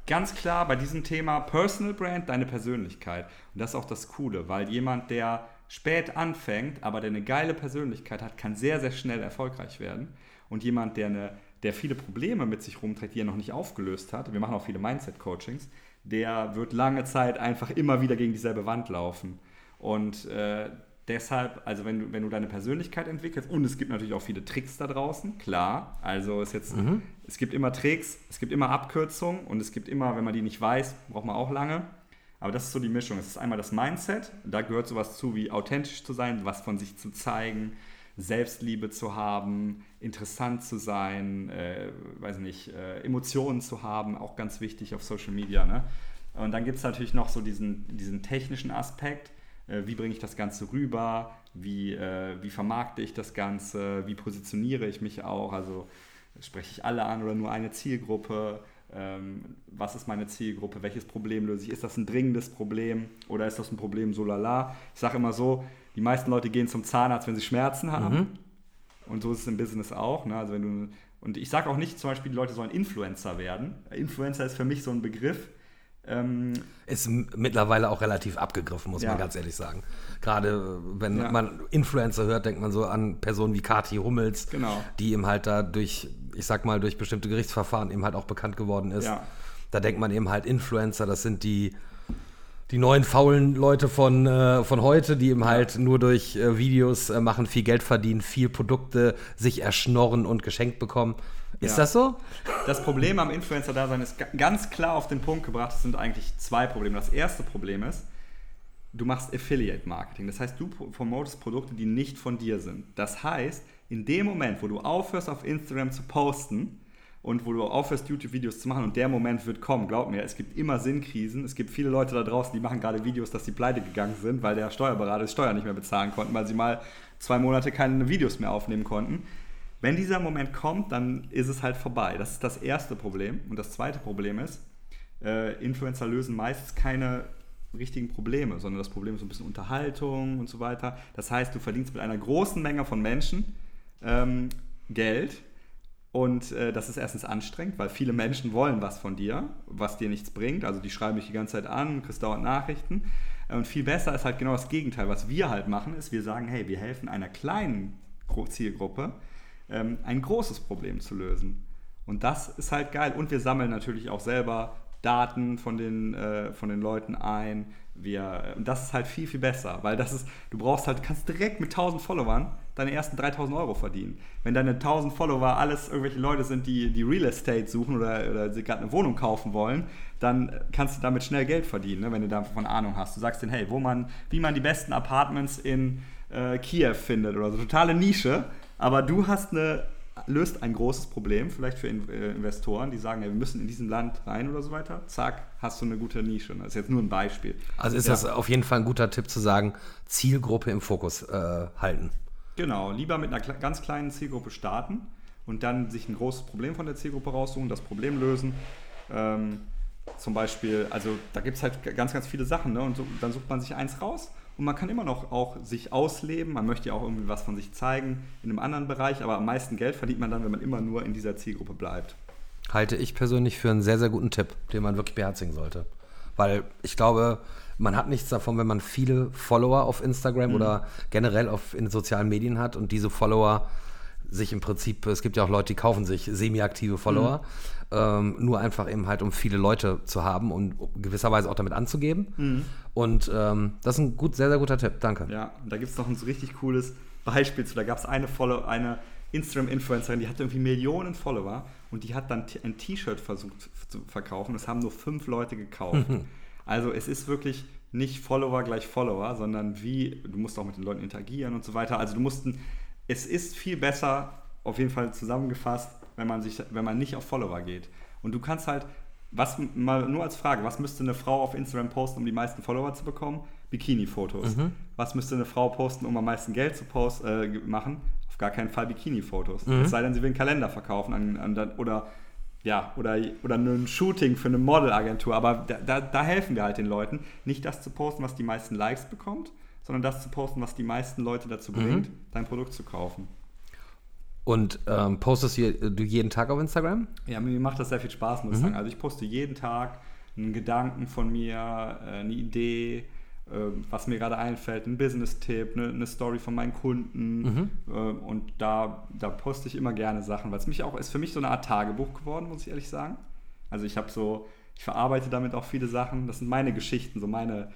ganz klar bei diesem Thema Personal Brand deine Persönlichkeit. Und das ist auch das Coole, weil jemand, der spät anfängt, aber der eine geile Persönlichkeit hat, kann sehr, sehr schnell erfolgreich werden. Und jemand, der eine der viele Probleme mit sich rumträgt, die er noch nicht aufgelöst hat, wir machen auch viele Mindset-Coachings, der wird lange Zeit einfach immer wieder gegen dieselbe Wand laufen. Und äh, deshalb, also wenn du, wenn du deine Persönlichkeit entwickelst, und es gibt natürlich auch viele Tricks da draußen, klar. Also es jetzt, mhm. es gibt immer Tricks, es gibt immer Abkürzungen und es gibt immer, wenn man die nicht weiß, braucht man auch lange. Aber das ist so die Mischung. Es ist einmal das Mindset, da gehört sowas zu wie authentisch zu sein, was von sich zu zeigen, Selbstliebe zu haben, interessant zu sein, äh, weiß nicht, äh, Emotionen zu haben, auch ganz wichtig auf Social Media. Ne? Und dann gibt es natürlich noch so diesen, diesen technischen Aspekt, äh, wie bringe ich das Ganze rüber, wie, äh, wie vermarkte ich das Ganze, wie positioniere ich mich auch, also spreche ich alle an oder nur eine Zielgruppe, ähm, was ist meine Zielgruppe, welches Problem löse ich, ist das ein dringendes Problem oder ist das ein Problem so lala. Ich sage immer so, die meisten Leute gehen zum Zahnarzt, wenn sie Schmerzen haben. Mhm. Und so ist es im Business auch. Ne? Also wenn du, und ich sage auch nicht zum Beispiel, die Leute sollen Influencer werden. Influencer ist für mich so ein Begriff. Ähm, ist mittlerweile auch relativ abgegriffen, muss ja. man ganz ehrlich sagen. Gerade äh, wenn ja. man Influencer hört, denkt man so an Personen wie Kati Hummels, genau. die eben halt da durch, ich sag mal, durch bestimmte Gerichtsverfahren eben halt auch bekannt geworden ist. Ja. Da denkt man eben halt Influencer, das sind die die neuen faulen Leute von, äh, von heute, die eben halt nur durch äh, Videos äh, machen, viel Geld verdienen, viel Produkte sich erschnorren und geschenkt bekommen. Ist ja. das so? Das Problem am Influencer-Dasein ist ganz klar auf den Punkt gebracht. Es sind eigentlich zwei Probleme. Das erste Problem ist, du machst Affiliate-Marketing. Das heißt, du promotest Produkte, die nicht von dir sind. Das heißt, in dem Moment, wo du aufhörst, auf Instagram zu posten, und wo du aufhörst, YouTube-Videos zu machen und der Moment wird kommen. Glaub mir, es gibt immer Sinnkrisen. Es gibt viele Leute da draußen, die machen gerade Videos, dass sie pleite gegangen sind, weil der Steuerberater die Steuer nicht mehr bezahlen konnten, weil sie mal zwei Monate keine Videos mehr aufnehmen konnten. Wenn dieser Moment kommt, dann ist es halt vorbei. Das ist das erste Problem. Und das zweite Problem ist, äh, Influencer lösen meistens keine richtigen Probleme, sondern das Problem ist so ein bisschen Unterhaltung und so weiter. Das heißt, du verdienst mit einer großen Menge von Menschen ähm, Geld und äh, das ist erstens anstrengend, weil viele Menschen wollen was von dir, was dir nichts bringt. Also die schreiben dich die ganze Zeit an, kriegst dauernd Nachrichten. Und viel besser ist halt genau das Gegenteil. Was wir halt machen, ist, wir sagen, hey, wir helfen einer kleinen Zielgruppe, ähm, ein großes Problem zu lösen. Und das ist halt geil. Und wir sammeln natürlich auch selber Daten von den, äh, von den Leuten ein. Wir, und das ist halt viel, viel besser, weil das ist, du brauchst halt, kannst direkt mit 1000 Followern deine ersten 3000 Euro verdienen. Wenn deine 1000 Follower alles irgendwelche Leute sind, die, die Real Estate suchen oder, oder sie gerade eine Wohnung kaufen wollen, dann kannst du damit schnell Geld verdienen, ne, wenn du davon Ahnung hast. Du sagst denen, hey, wo man, wie man die besten Apartments in äh, Kiew findet oder so. Totale Nische, aber du hast eine löst ein großes Problem, vielleicht für äh, Investoren, die sagen, ja, wir müssen in diesem Land rein oder so weiter. Zack, hast du eine gute Nische. Das ist jetzt nur ein Beispiel. Also ist ja. das auf jeden Fall ein guter Tipp zu sagen, Zielgruppe im Fokus äh, halten. Genau, lieber mit einer ganz kleinen Zielgruppe starten und dann sich ein großes Problem von der Zielgruppe raussuchen, das Problem lösen. Ähm, zum Beispiel, also da gibt es halt ganz, ganz viele Sachen, ne? Und so, dann sucht man sich eins raus und man kann immer noch auch sich ausleben. Man möchte ja auch irgendwie was von sich zeigen in einem anderen Bereich, aber am meisten Geld verdient man dann, wenn man immer nur in dieser Zielgruppe bleibt. Halte ich persönlich für einen sehr, sehr guten Tipp, den man wirklich beherzigen sollte. Weil ich glaube, man hat nichts davon, wenn man viele Follower auf Instagram mhm. oder generell auf, in sozialen Medien hat und diese Follower sich im Prinzip, es gibt ja auch Leute, die kaufen sich semi-aktive Follower, mhm. ähm, nur einfach eben halt, um viele Leute zu haben und gewisserweise auch damit anzugeben. Mhm. Und ähm, das ist ein gut, sehr, sehr guter Tipp. Danke. Ja, und da gibt es noch ein so richtig cooles Beispiel zu. Da gab es eine, Follow eine Instagram-Influencerin, die hatte irgendwie Millionen Follower und die hat dann ein T-Shirt versucht zu verkaufen. Das haben nur fünf Leute gekauft. Also es ist wirklich nicht Follower gleich Follower, sondern wie, du musst auch mit den Leuten interagieren und so weiter. Also du musst, es ist viel besser, auf jeden Fall zusammengefasst, wenn man, sich, wenn man nicht auf Follower geht. Und du kannst halt, was mal nur als Frage, was müsste eine Frau auf Instagram posten, um die meisten Follower zu bekommen? Bikini-Fotos. Mhm. Was müsste eine Frau posten, um am meisten Geld zu post, äh, machen? Auf gar keinen Fall Bikini-Fotos. Mhm. Es sei denn, sie will einen Kalender verkaufen an, an, oder ja, oder, oder ein Shooting für eine Modelagentur. Aber da, da, da, helfen wir halt den Leuten, nicht das zu posten, was die meisten Likes bekommt, sondern das zu posten, was die meisten Leute dazu mhm. bringt, dein Produkt zu kaufen. Und ähm, postest du jeden Tag auf Instagram? Ja, mir macht das sehr viel Spaß, muss ich mhm. sagen. Also ich poste jeden Tag einen Gedanken von mir, äh, eine Idee, was mir gerade einfällt, ein Business-Tipp, eine, eine, Story von meinen Kunden. Mhm. Ähm, und da, da poste ich immer gerne Sachen, weil es mich auch ist für mich so eine Art Tagebuch geworden, muss ich ehrlich sagen. Also ich habe so, ich verarbeite damit auch viele Sachen. Das sind meine Geschichten, so meine,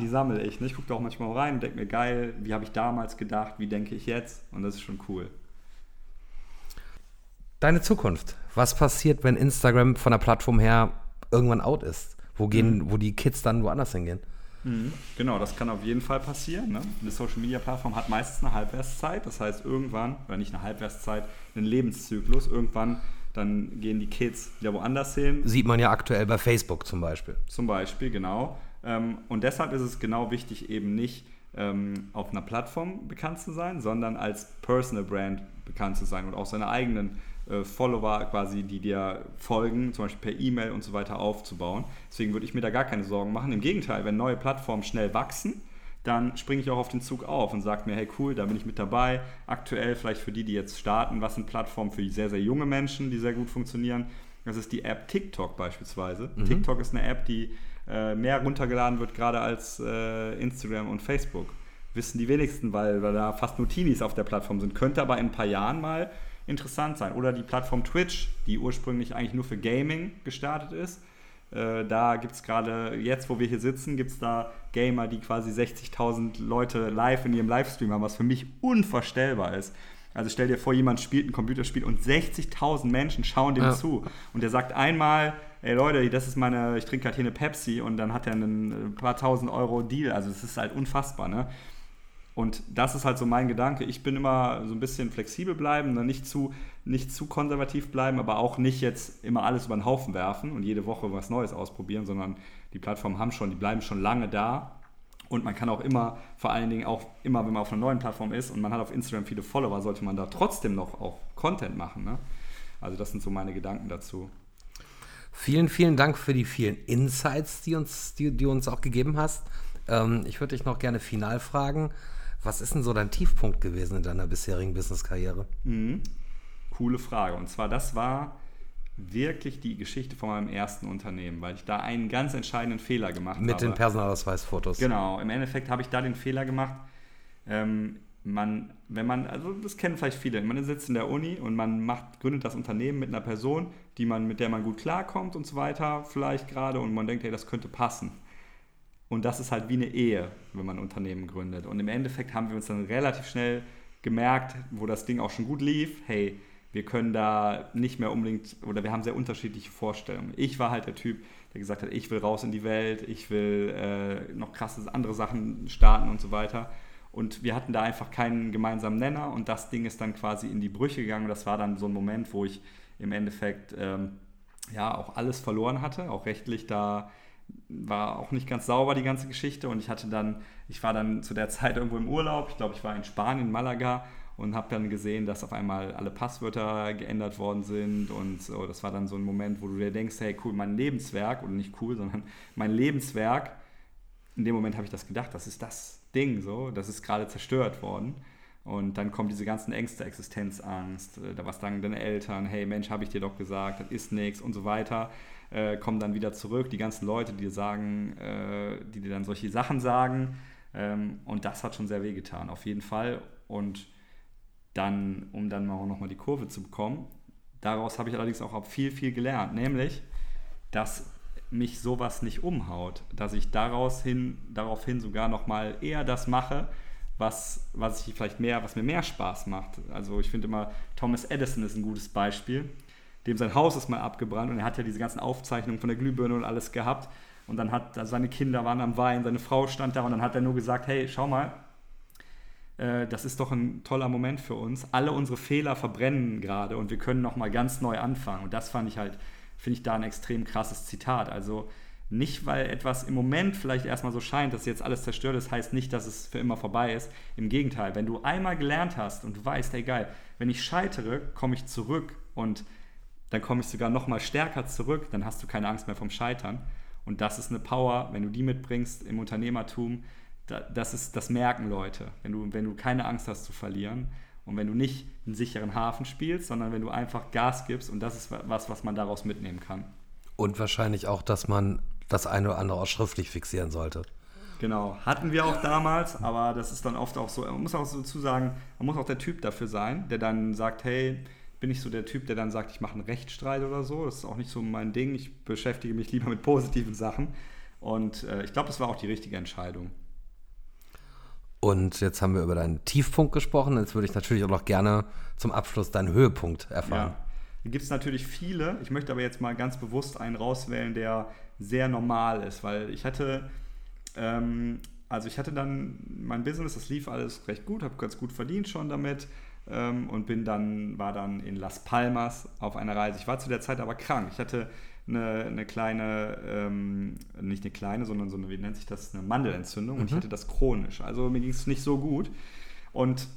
die sammle ich. Ne? Ich gucke da auch manchmal rein und denke mir, geil, wie habe ich damals gedacht, wie denke ich jetzt? Und das ist schon cool. Deine Zukunft. Was passiert, wenn Instagram von der Plattform her irgendwann out ist? Wo gehen, mhm. wo die Kids dann woanders hingehen? Mhm. Genau, das kann auf jeden Fall passieren. Ne? Eine Social Media Plattform hat meistens eine Halbwertszeit, das heißt irgendwann, oder nicht eine Halbwertszeit, einen Lebenszyklus. Irgendwann dann gehen die Kids ja woanders hin. Sieht man ja aktuell bei Facebook zum Beispiel. Zum Beispiel, genau. Ähm, und deshalb ist es genau wichtig, eben nicht ähm, auf einer Plattform bekannt zu sein, sondern als Personal Brand bekannt zu sein und auch seine eigenen äh, Follower quasi, die dir folgen, zum Beispiel per E-Mail und so weiter aufzubauen. Deswegen würde ich mir da gar keine Sorgen machen. Im Gegenteil, wenn neue Plattformen schnell wachsen, dann springe ich auch auf den Zug auf und sage mir, hey cool, da bin ich mit dabei. Aktuell vielleicht für die, die jetzt starten, was sind Plattformen für sehr, sehr junge Menschen, die sehr gut funktionieren. Das ist die App TikTok beispielsweise. Mhm. TikTok ist eine App, die äh, mehr runtergeladen wird, gerade als äh, Instagram und Facebook. Wissen die wenigsten, weil, weil da fast nur Teenies auf der Plattform sind. Könnte aber in ein paar Jahren mal interessant sein. Oder die Plattform Twitch, die ursprünglich eigentlich nur für Gaming gestartet ist äh, da gibt es gerade, jetzt wo wir hier sitzen, gibt es da Gamer, die quasi 60.000 Leute live in ihrem Livestream haben, was für mich unvorstellbar ist. Also stell dir vor, jemand spielt ein Computerspiel und 60.000 Menschen schauen dem ja. zu. Und der sagt einmal, ey Leute, das ist meine, ich trinke gerade hier eine Pepsi und dann hat er einen paar tausend Euro Deal. Also es ist halt unfassbar, ne? Und das ist halt so mein Gedanke. Ich bin immer so ein bisschen flexibel bleiben, ne? nicht zu, nicht zu konservativ bleiben, aber auch nicht jetzt immer alles über den Haufen werfen und jede Woche was Neues ausprobieren, sondern die Plattformen haben schon, die bleiben schon lange da. Und man kann auch immer, vor allen Dingen auch immer, wenn man auf einer neuen Plattform ist und man hat auf Instagram viele Follower, sollte man da trotzdem noch auch Content machen. Ne? Also das sind so meine Gedanken dazu. Vielen, vielen Dank für die vielen Insights, die uns, die, die uns auch gegeben hast. Ähm, ich würde dich noch gerne final fragen. Was ist denn so dein Tiefpunkt gewesen in deiner bisherigen Business-Karriere? Mhm. Coole Frage. Und zwar, das war wirklich die Geschichte von meinem ersten Unternehmen, weil ich da einen ganz entscheidenden Fehler gemacht Mit habe. Mit den Personalausweisfotos. Genau, im Endeffekt habe ich da den Fehler gemacht. Ähm, man, wenn man, also das kennen vielleicht viele, man sitzt in der Uni und man macht, gründet das Unternehmen mit einer Person, die man, mit der man gut klarkommt und so weiter, vielleicht gerade, und man denkt, hey, das könnte passen. Und das ist halt wie eine Ehe, wenn man ein Unternehmen gründet. Und im Endeffekt haben wir uns dann relativ schnell gemerkt, wo das Ding auch schon gut lief, hey, wir können da nicht mehr unbedingt, oder wir haben sehr unterschiedliche Vorstellungen. Ich war halt der Typ, der gesagt hat, ich will raus in die Welt, ich will äh, noch krasse andere Sachen starten und so weiter. Und wir hatten da einfach keinen gemeinsamen Nenner und das Ding ist dann quasi in die Brüche gegangen. Das war dann so ein Moment, wo ich im Endeffekt ähm, ja auch alles verloren hatte, auch rechtlich da war auch nicht ganz sauber, die ganze Geschichte. Und ich hatte dann, ich war dann zu der Zeit irgendwo im Urlaub, ich glaube, ich war in Spanien, Malaga und habe dann gesehen, dass auf einmal alle Passwörter geändert worden sind. Und so, das war dann so ein Moment, wo du dir denkst, hey cool, mein Lebenswerk, oder nicht cool, sondern mein Lebenswerk, in dem Moment habe ich das gedacht, das ist das Ding so, das ist gerade zerstört worden. Und dann kommen diese ganzen Ängste, Existenzangst, äh, da was sagen deine Eltern, hey Mensch, habe ich dir doch gesagt, das ist nichts und so weiter äh, kommen dann wieder zurück, die ganzen Leute, die dir sagen, äh, die dir dann solche Sachen sagen. Ähm, und das hat schon sehr wehgetan, auf jeden Fall. Und dann, um dann auch nochmal die Kurve zu bekommen, daraus habe ich allerdings auch viel, viel gelernt, nämlich, dass mich sowas nicht umhaut, dass ich daraus hin, daraufhin sogar nochmal eher das mache, was, was ich vielleicht mehr, was mir mehr Spaß macht. Also ich finde immer, Thomas Edison ist ein gutes Beispiel dem sein Haus ist mal abgebrannt und er hat ja diese ganzen Aufzeichnungen von der Glühbirne und alles gehabt. Und dann hat also seine Kinder waren am Wein, seine Frau stand da und dann hat er nur gesagt, hey, schau mal, äh, das ist doch ein toller Moment für uns. Alle unsere Fehler verbrennen gerade und wir können nochmal ganz neu anfangen. Und das fand ich halt, finde ich da ein extrem krasses Zitat. Also nicht, weil etwas im Moment vielleicht erstmal so scheint, dass jetzt alles zerstört ist, heißt nicht, dass es für immer vorbei ist. Im Gegenteil, wenn du einmal gelernt hast und du weißt, hey geil, wenn ich scheitere, komme ich zurück und dann komme ich sogar noch mal stärker zurück, dann hast du keine Angst mehr vom Scheitern. Und das ist eine Power, wenn du die mitbringst im Unternehmertum, das, ist, das merken Leute, wenn du, wenn du keine Angst hast zu verlieren und wenn du nicht einen sicheren Hafen spielst, sondern wenn du einfach Gas gibst und das ist was, was man daraus mitnehmen kann. Und wahrscheinlich auch, dass man das eine oder andere auch schriftlich fixieren sollte. Genau, hatten wir auch damals, aber das ist dann oft auch so, man muss auch so zu sagen, man muss auch der Typ dafür sein, der dann sagt, hey, bin ich so der Typ, der dann sagt, ich mache einen Rechtsstreit oder so. Das ist auch nicht so mein Ding. Ich beschäftige mich lieber mit positiven Sachen. Und äh, ich glaube, das war auch die richtige Entscheidung. Und jetzt haben wir über deinen Tiefpunkt gesprochen. Jetzt würde ich natürlich auch noch gerne zum Abschluss deinen Höhepunkt erfahren. Ja. Da gibt es natürlich viele. Ich möchte aber jetzt mal ganz bewusst einen rauswählen, der sehr normal ist, weil ich hatte, ähm, also ich hatte dann mein Business, das lief alles recht gut, habe ganz gut verdient schon damit ähm, und bin dann, war dann in Las Palmas auf einer Reise. Ich war zu der Zeit aber krank. Ich hatte eine, eine kleine, ähm, nicht eine kleine, sondern so eine, wie nennt sich das, eine Mandelentzündung mhm. und ich mhm. hatte das chronisch. Also mir ging es nicht so gut. Und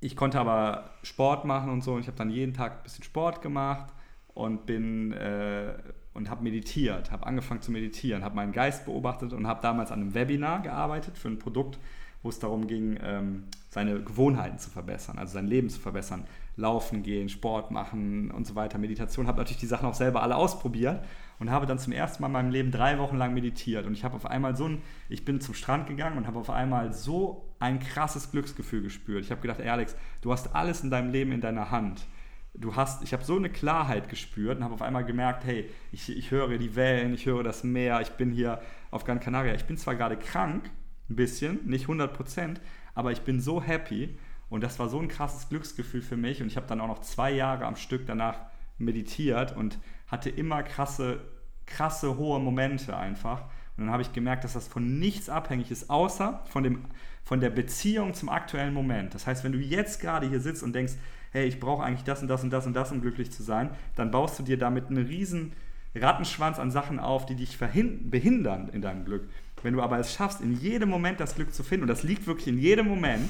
ich konnte aber Sport machen und so. Und ich habe dann jeden Tag ein bisschen Sport gemacht und bin äh, und habe meditiert, habe angefangen zu meditieren, habe meinen Geist beobachtet und habe damals an einem Webinar gearbeitet für ein Produkt, wo es darum ging, ähm, seine Gewohnheiten zu verbessern, also sein Leben zu verbessern. Laufen gehen, Sport machen und so weiter, Meditation. Habe natürlich die Sachen auch selber alle ausprobiert und habe dann zum ersten Mal in meinem Leben drei Wochen lang meditiert. Und ich habe auf einmal so ein, ich bin zum Strand gegangen und habe auf einmal so ein krasses Glücksgefühl gespürt. Ich habe gedacht, ey Alex, du hast alles in deinem Leben in deiner Hand. Du hast, ich habe so eine Klarheit gespürt und habe auf einmal gemerkt, hey, ich, ich höre die Wellen, ich höre das Meer, ich bin hier auf Gran Canaria. Ich bin zwar gerade krank, ein bisschen, nicht 100 Prozent, aber ich bin so happy und das war so ein krasses Glücksgefühl für mich und ich habe dann auch noch zwei Jahre am Stück danach meditiert und hatte immer krasse, krasse hohe Momente einfach. Und dann habe ich gemerkt, dass das von nichts abhängig ist, außer von, dem, von der Beziehung zum aktuellen Moment. Das heißt, wenn du jetzt gerade hier sitzt und denkst, hey, ich brauche eigentlich das und das und das und das, um glücklich zu sein, dann baust du dir damit einen riesen Rattenschwanz an Sachen auf, die dich behindern in deinem Glück. Wenn du aber es schaffst, in jedem Moment das Glück zu finden, und das liegt wirklich in jedem Moment,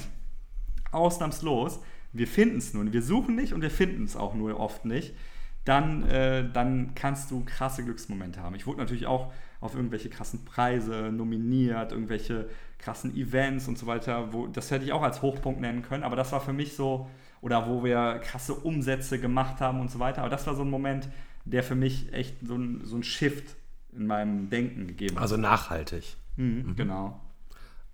ausnahmslos, wir finden es nur, wir suchen nicht und wir finden es auch nur oft nicht, dann, äh, dann kannst du krasse Glücksmomente haben. Ich wurde natürlich auch auf irgendwelche krassen Preise nominiert, irgendwelche krassen Events und so weiter. Wo, das hätte ich auch als Hochpunkt nennen können, aber das war für mich so, oder wo wir krasse Umsätze gemacht haben und so weiter. Aber das war so ein Moment, der für mich echt so ein, so ein Shift in meinem Denken gegeben hat. Also nachhaltig. Mhm, mhm. Genau.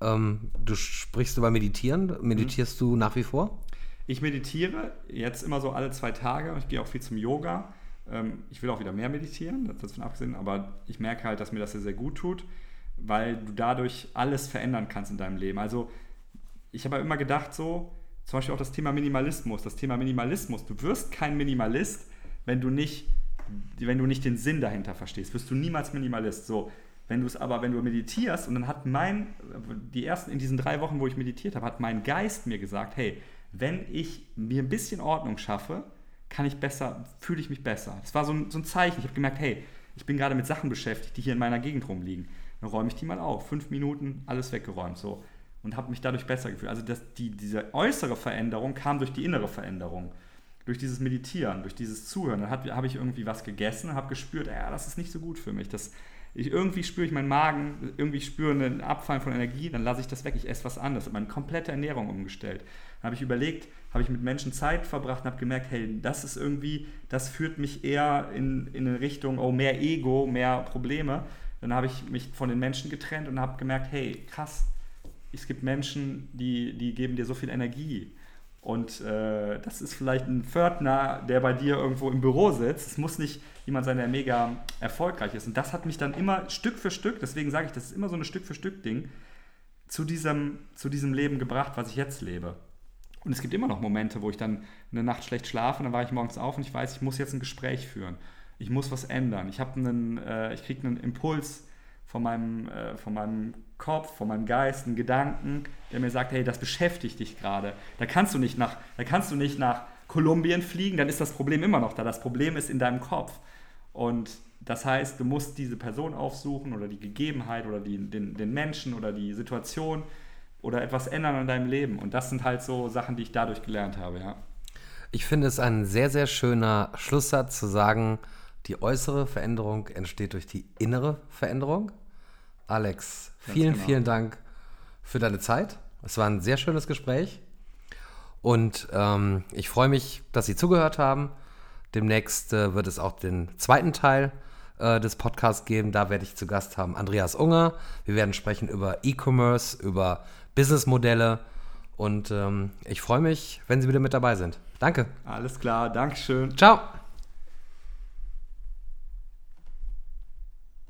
Ähm, du sprichst über Meditieren. Meditierst mhm. du nach wie vor? Ich meditiere jetzt immer so alle zwei Tage. Ich gehe auch viel zum Yoga. Ähm, ich will auch wieder mehr meditieren, das von abgesehen, aber ich merke halt, dass mir das sehr, sehr gut tut, weil du dadurch alles verändern kannst in deinem Leben. Also ich habe immer gedacht so, zum Beispiel auch das Thema Minimalismus. Das Thema Minimalismus, du wirst kein Minimalist, wenn du nicht, wenn du nicht den Sinn dahinter verstehst. Wirst du niemals Minimalist. So, wenn du es aber, wenn du meditierst, und dann hat mein, die ersten, in diesen drei Wochen, wo ich meditiert habe, hat mein Geist mir gesagt, hey, wenn ich mir ein bisschen Ordnung schaffe, kann ich besser, fühle ich mich besser. Das war so ein, so ein Zeichen. Ich habe gemerkt, hey, ich bin gerade mit Sachen beschäftigt, die hier in meiner Gegend rumliegen. Dann räume ich die mal auf. Fünf Minuten, alles weggeräumt. So. Und habe mich dadurch besser gefühlt. Also das, die, diese äußere Veränderung kam durch die innere Veränderung. Durch dieses Meditieren, durch dieses Zuhören. Dann habe ich irgendwie was gegessen, habe gespürt, ja, das ist nicht so gut für mich. Das, ich, irgendwie spüre ich meinen Magen, irgendwie spüre einen Abfall von Energie, dann lasse ich das weg, ich esse was anderes. Ich habe meine komplette Ernährung umgestellt. Dann habe ich überlegt, habe ich mit Menschen Zeit verbracht und habe gemerkt, hey, das ist irgendwie, das führt mich eher in, in eine Richtung, oh, mehr Ego, mehr Probleme. Dann habe ich mich von den Menschen getrennt und habe gemerkt, hey, krass, es gibt Menschen, die, die geben dir so viel Energie. Und äh, das ist vielleicht ein Pförtner, der bei dir irgendwo im Büro sitzt. Es muss nicht jemand sein, der mega erfolgreich ist. Und das hat mich dann immer Stück für Stück, deswegen sage ich, das ist immer so ein Stück für Stück Ding, zu diesem, zu diesem Leben gebracht, was ich jetzt lebe. Und es gibt immer noch Momente, wo ich dann eine Nacht schlecht schlafe, dann war ich morgens auf und ich weiß, ich muss jetzt ein Gespräch führen. Ich muss was ändern. Ich äh, ich kriege einen Impuls von meinem, äh, von meinem Kopf, von meinem Geist, einen Gedanken, der mir sagt, hey, das beschäftigt dich gerade. Da kannst du nicht nach, da kannst du nicht nach Kolumbien fliegen, dann ist das Problem immer noch da. Das Problem ist in deinem Kopf. Und das heißt, du musst diese Person aufsuchen oder die Gegebenheit oder die, den, den Menschen oder die Situation oder etwas ändern an deinem Leben. Und das sind halt so Sachen, die ich dadurch gelernt habe, ja. Ich finde es ein sehr, sehr schöner Schlusssatz zu sagen, die äußere Veränderung entsteht durch die innere Veränderung. Alex, vielen, genau. vielen Dank für deine Zeit. Es war ein sehr schönes Gespräch. Und ähm, ich freue mich, dass Sie zugehört haben. Demnächst äh, wird es auch den zweiten Teil äh, des Podcasts geben. Da werde ich zu Gast haben Andreas Unger. Wir werden sprechen über E-Commerce, über Businessmodelle. Und ähm, ich freue mich, wenn Sie wieder mit dabei sind. Danke. Alles klar, Dankeschön. Ciao.